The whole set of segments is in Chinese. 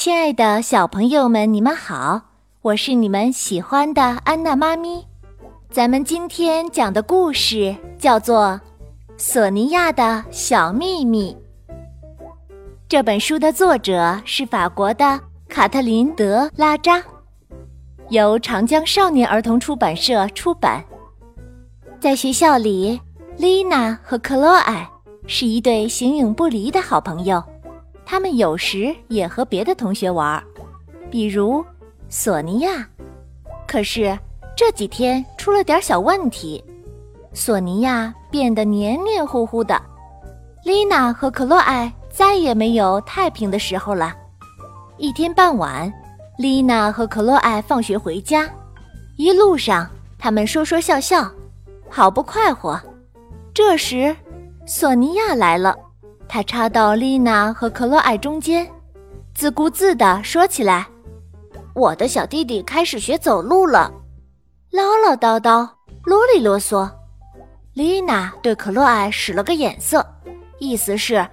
亲爱的小朋友们，你们好，我是你们喜欢的安娜妈咪。咱们今天讲的故事叫做《索尼娅的小秘密》。这本书的作者是法国的卡特琳·德·拉扎，由长江少年儿童出版社出版。在学校里，丽娜和克洛埃是一对形影不离的好朋友。他们有时也和别的同学玩，比如索尼娅。可是这几天出了点小问题，索尼娅变得黏黏糊糊的。丽娜和克洛埃再也没有太平的时候了。一天傍晚，丽娜和克洛埃放学回家，一路上他们说说笑笑，好不快活。这时，索尼娅来了。他插到丽娜和克洛埃中间，自顾自地说起来：“我的小弟弟开始学走路了，唠唠叨叨，啰里啰嗦。”丽娜对克洛埃使了个眼色，意思是，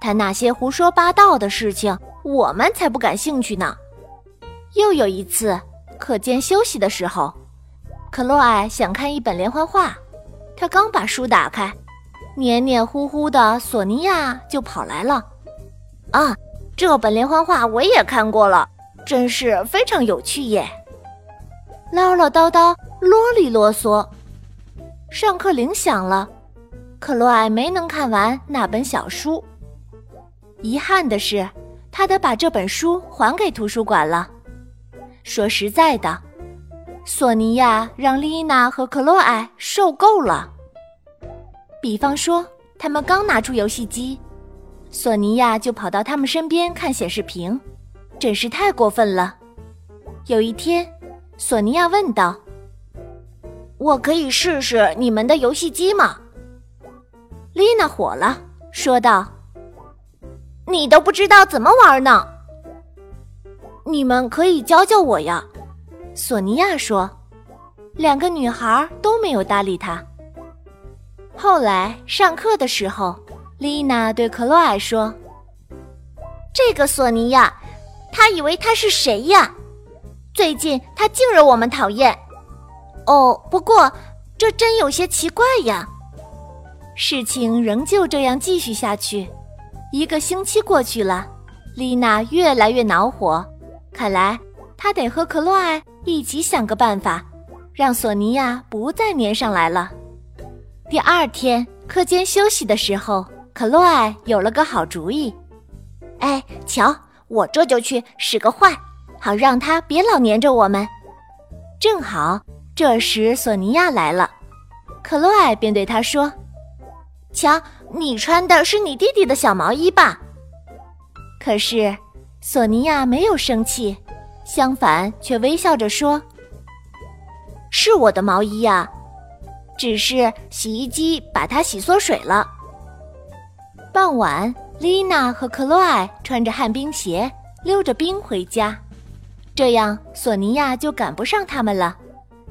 他那些胡说八道的事情，我们才不感兴趣呢。又有一次，课间休息的时候，克洛埃想看一本连环画，他刚把书打开。黏黏糊糊的索尼娅就跑来了，啊，这本连环画我也看过了，真是非常有趣耶！唠唠叨叨，啰里啰嗦。上课铃响了，克洛埃没能看完那本小书。遗憾的是，他得把这本书还给图书馆了。说实在的，索尼娅让丽娜和克洛埃受够了。比方说，他们刚拿出游戏机，索尼娅就跑到他们身边看显示屏，真是太过分了。有一天，索尼娅问道：“我可以试试你们的游戏机吗？”丽娜火了，说道：“你都不知道怎么玩呢！你们可以教教我呀。”索尼娅说。两个女孩都没有搭理她。后来上课的时候，丽娜对克洛埃说：“这个索尼娅，她以为她是谁呀？最近她竟惹我们讨厌。哦，不过这真有些奇怪呀。”事情仍旧这样继续下去。一个星期过去了，丽娜越来越恼火。看来她得和克洛埃一起想个办法，让索尼娅不再粘上来了。第二天课间休息的时候，克洛艾有了个好主意。哎，瞧，我这就去使个坏，好让他别老黏着我们。正好这时索尼娅来了，克洛艾便对他说：“瞧，你穿的是你弟弟的小毛衣吧？”可是索尼娅没有生气，相反却微笑着说：“是我的毛衣呀。”只是洗衣机把它洗缩水了。傍晚，丽娜和克洛埃穿着旱冰鞋溜着冰回家，这样索尼娅就赶不上他们了。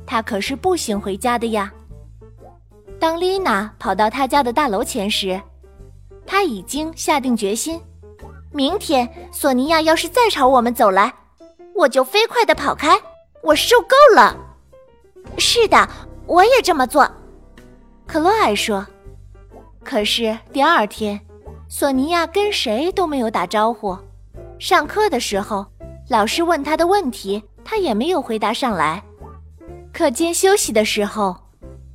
她可是步行回家的呀。当丽娜跑到她家的大楼前时，她已经下定决心：明天索尼娅要是再朝我们走来，我就飞快地跑开。我受够了。是的。我也这么做，克洛埃说。可是第二天，索尼娅跟谁都没有打招呼。上课的时候，老师问她的问题，她也没有回答上来。课间休息的时候，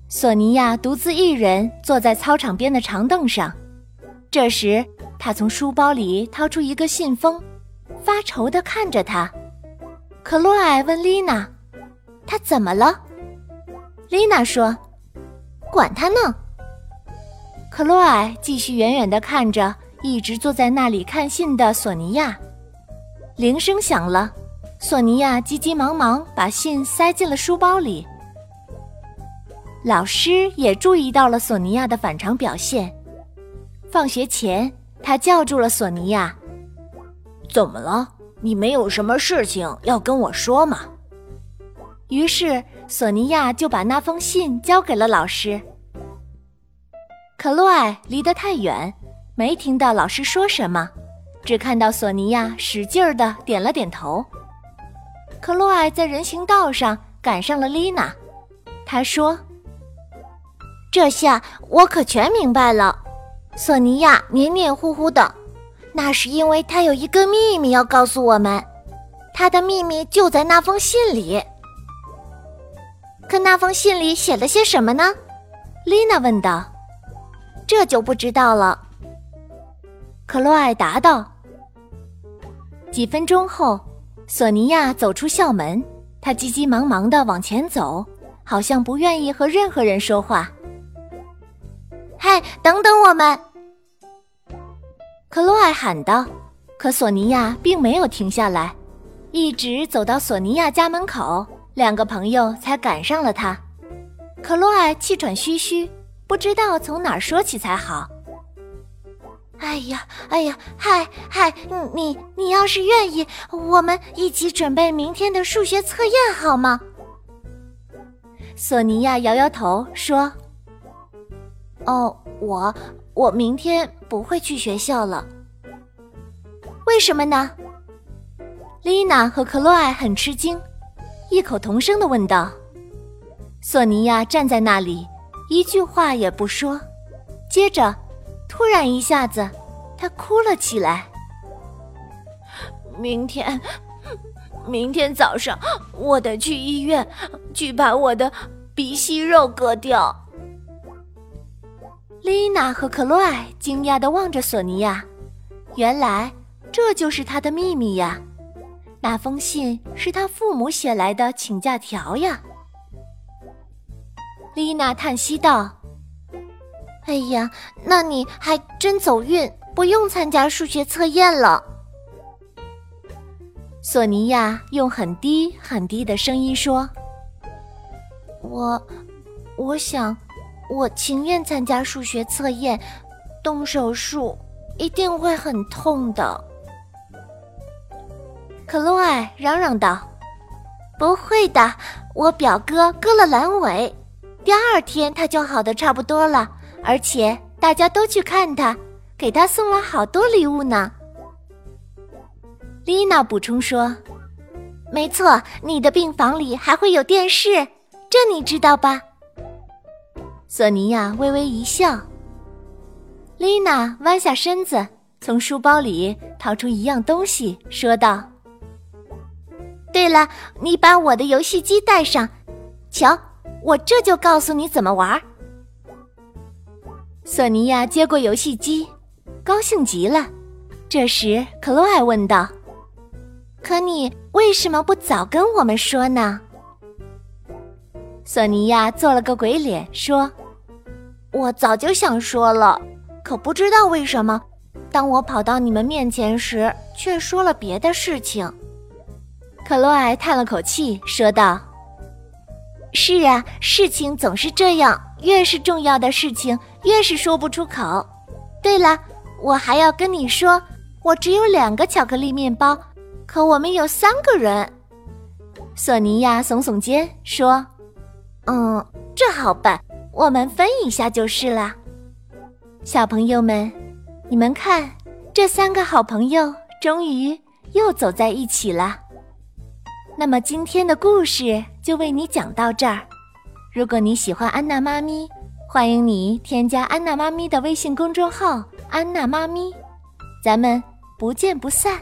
索尼娅独自一人坐在操场边的长凳上。这时，她从书包里掏出一个信封，发愁地看着他。克洛埃问丽娜：“他怎么了？”丽娜说：“管他呢。”克洛埃继续远远地看着一直坐在那里看信的索尼娅。铃声响了，索尼娅急急忙忙把信塞进了书包里。老师也注意到了索尼娅的反常表现。放学前，他叫住了索尼娅：“怎么了？你没有什么事情要跟我说吗？”于是。索尼娅就把那封信交给了老师。可洛艾离得太远，没听到老师说什么，只看到索尼娅使劲儿的点了点头。克洛艾在人行道上赶上了丽娜，她说：“这下我可全明白了。索尼娅黏黏糊糊的，那是因为她有一个秘密要告诉我们。她的秘密就在那封信里。可那封信里写了些什么呢？”丽娜问道。“这就不知道了。”克洛艾答道。几分钟后。索尼娅走出校门，她急急忙忙的往前走，好像不愿意和任何人说话。嗨，等等我们！克洛艾喊道。可索尼娅并没有停下来，一直走到索尼娅家门口，两个朋友才赶上了他。克洛艾气喘吁吁，不知道从哪儿说起才好。哎呀，哎呀，嗨嗨，你你要是愿意，我们一起准备明天的数学测验好吗？索尼娅摇摇头说：“哦，我我明天不会去学校了。为什么呢？”丽娜和克洛艾很吃惊，异口同声的问道。索尼娅站在那里，一句话也不说，接着。突然一下子，她哭了起来。明天，明天早上我得去医院，去把我的鼻息肉割掉。丽娜和克洛艾惊讶的望着索尼娅，原来这就是她的秘密呀！那封信是他父母写来的请假条呀。丽娜叹息道。哎呀，那你还真走运，不用参加数学测验了。索尼娅用很低很低的声音说：“我，我想，我情愿参加数学测验，动手术一定会很痛的。”克洛艾嚷嚷道：“不会的，我表哥割了阑尾，第二天他就好的差不多了。”而且大家都去看他，给他送了好多礼物呢。丽娜补充说：“没错，你的病房里还会有电视，这你知道吧？”索尼娅微微一笑。丽娜弯下身子，从书包里掏出一样东西，说道：“对了，你把我的游戏机带上，瞧，我这就告诉你怎么玩。”索尼娅接过游戏机，高兴极了。这时，克洛艾问道：“可你为什么不早跟我们说呢？”索尼娅做了个鬼脸，说：“我早就想说了，可不知道为什么，当我跑到你们面前时，却说了别的事情。”克洛艾叹了口气，说道：“是啊，事情总是这样，越是重要的事情。”越是说不出口。对了，我还要跟你说，我只有两个巧克力面包，可我们有三个人。索尼娅耸耸肩说：“嗯，这好办，我们分一下就是了。”小朋友们，你们看，这三个好朋友终于又走在一起了。那么今天的故事就为你讲到这儿。如果你喜欢安娜妈咪。欢迎你添加安娜妈咪的微信公众号“安娜妈咪”，咱们不见不散。